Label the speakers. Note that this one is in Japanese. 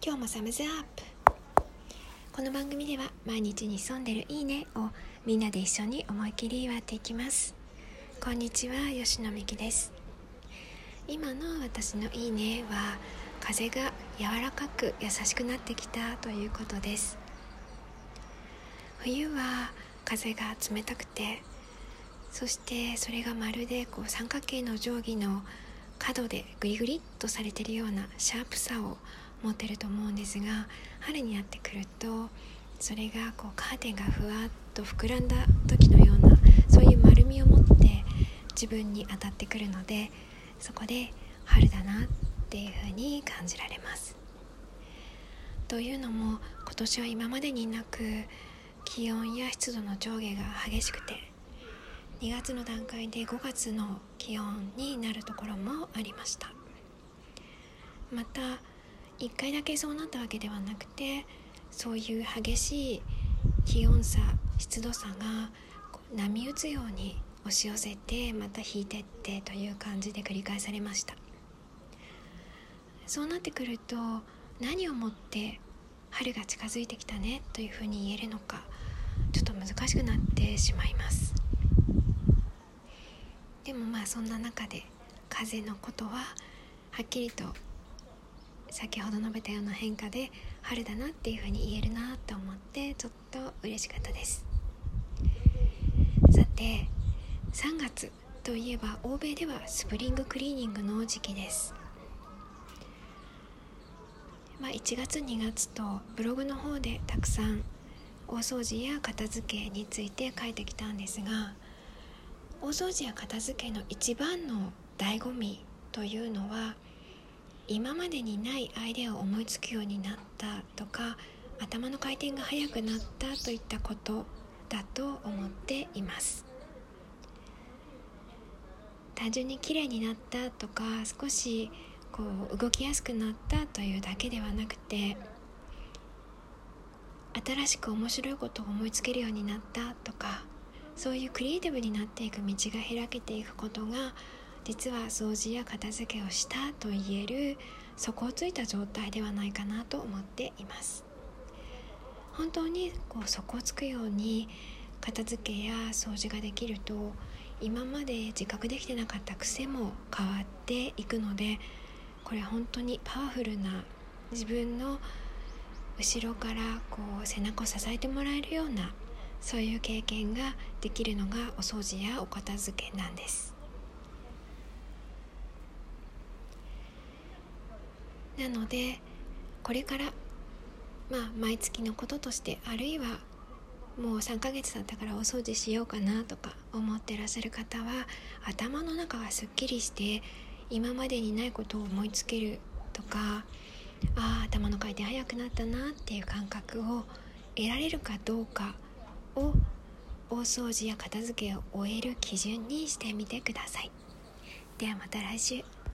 Speaker 1: 今日もサムズアップ。この番組では毎日に潜んでるいいねをみんなで一緒に思い切り祝っていきます。こんにちは吉野美希です。今の私のいいねは風が柔らかく優しくなってきたということです。冬は風が冷たくてそしてそれがまるでこう三角形の定規の角でグリグリっとされてるようなシャープさを持ってると思うんですが春になってくるとそれがこうカーテンがふわっと膨らんだ時のようなそういう丸みを持って自分に当たってくるのでそこで春だなっていうふうに感じられます。というのも今年は今までになく気温や湿度の上下が激しくて2月の段階で5月の気温になるところもありましたまた1回だけそうなったわけではなくてそういう激しい気温差湿度差が波打つように押し寄せてまた引いてってという感じで繰り返されました。そうなってくると何をもって春が近づいてきたねというふうに言えるのかちょっと難しくなってしまいます。でもまあそんな中で風のことははっきりと先ほど述べたような変化で春だなっていうふうに言えるなと思ってちょっと嬉しかったです。さて3月といえば欧米ではスプリングクリーニングの時期です。まあ、1月2月とブログの方でたくさん大掃除や片付けについて書いてきたんですが大掃除や片付けの一番の醍醐味というのは今までにないアイデアを思いつくようになったとか頭の回転が速くなったといったことだと思っています。単純に綺麗になったとか少しこう動きやすくなったというだけではなくて新しく面白いことを思いつけるようになったとかそういうクリエイティブになっていく道が開けていくことが実は掃除や片付けをしたと言える底をついた状態ではないかなと思っています。本当にこう底をつくように片付けや掃除ができると今まで自覚できてなかった癖も変わっていくのでこれ本当にパワフルな自分の後ろからこう背中を支えてもらえるようなそういう経験ができるのがお掃除やお片付けなんです。なのでこれからまあ毎月のこととしてあるいはもう3ヶ月経ったからお掃除しようかなとか思ってらっしゃる方は頭の中がすっきりして今までにないことを思いつけるとかああ頭の回転速くなったなっていう感覚を得られるかどうかを大掃除や片付けを終える基準にしてみてください。ではまた来週。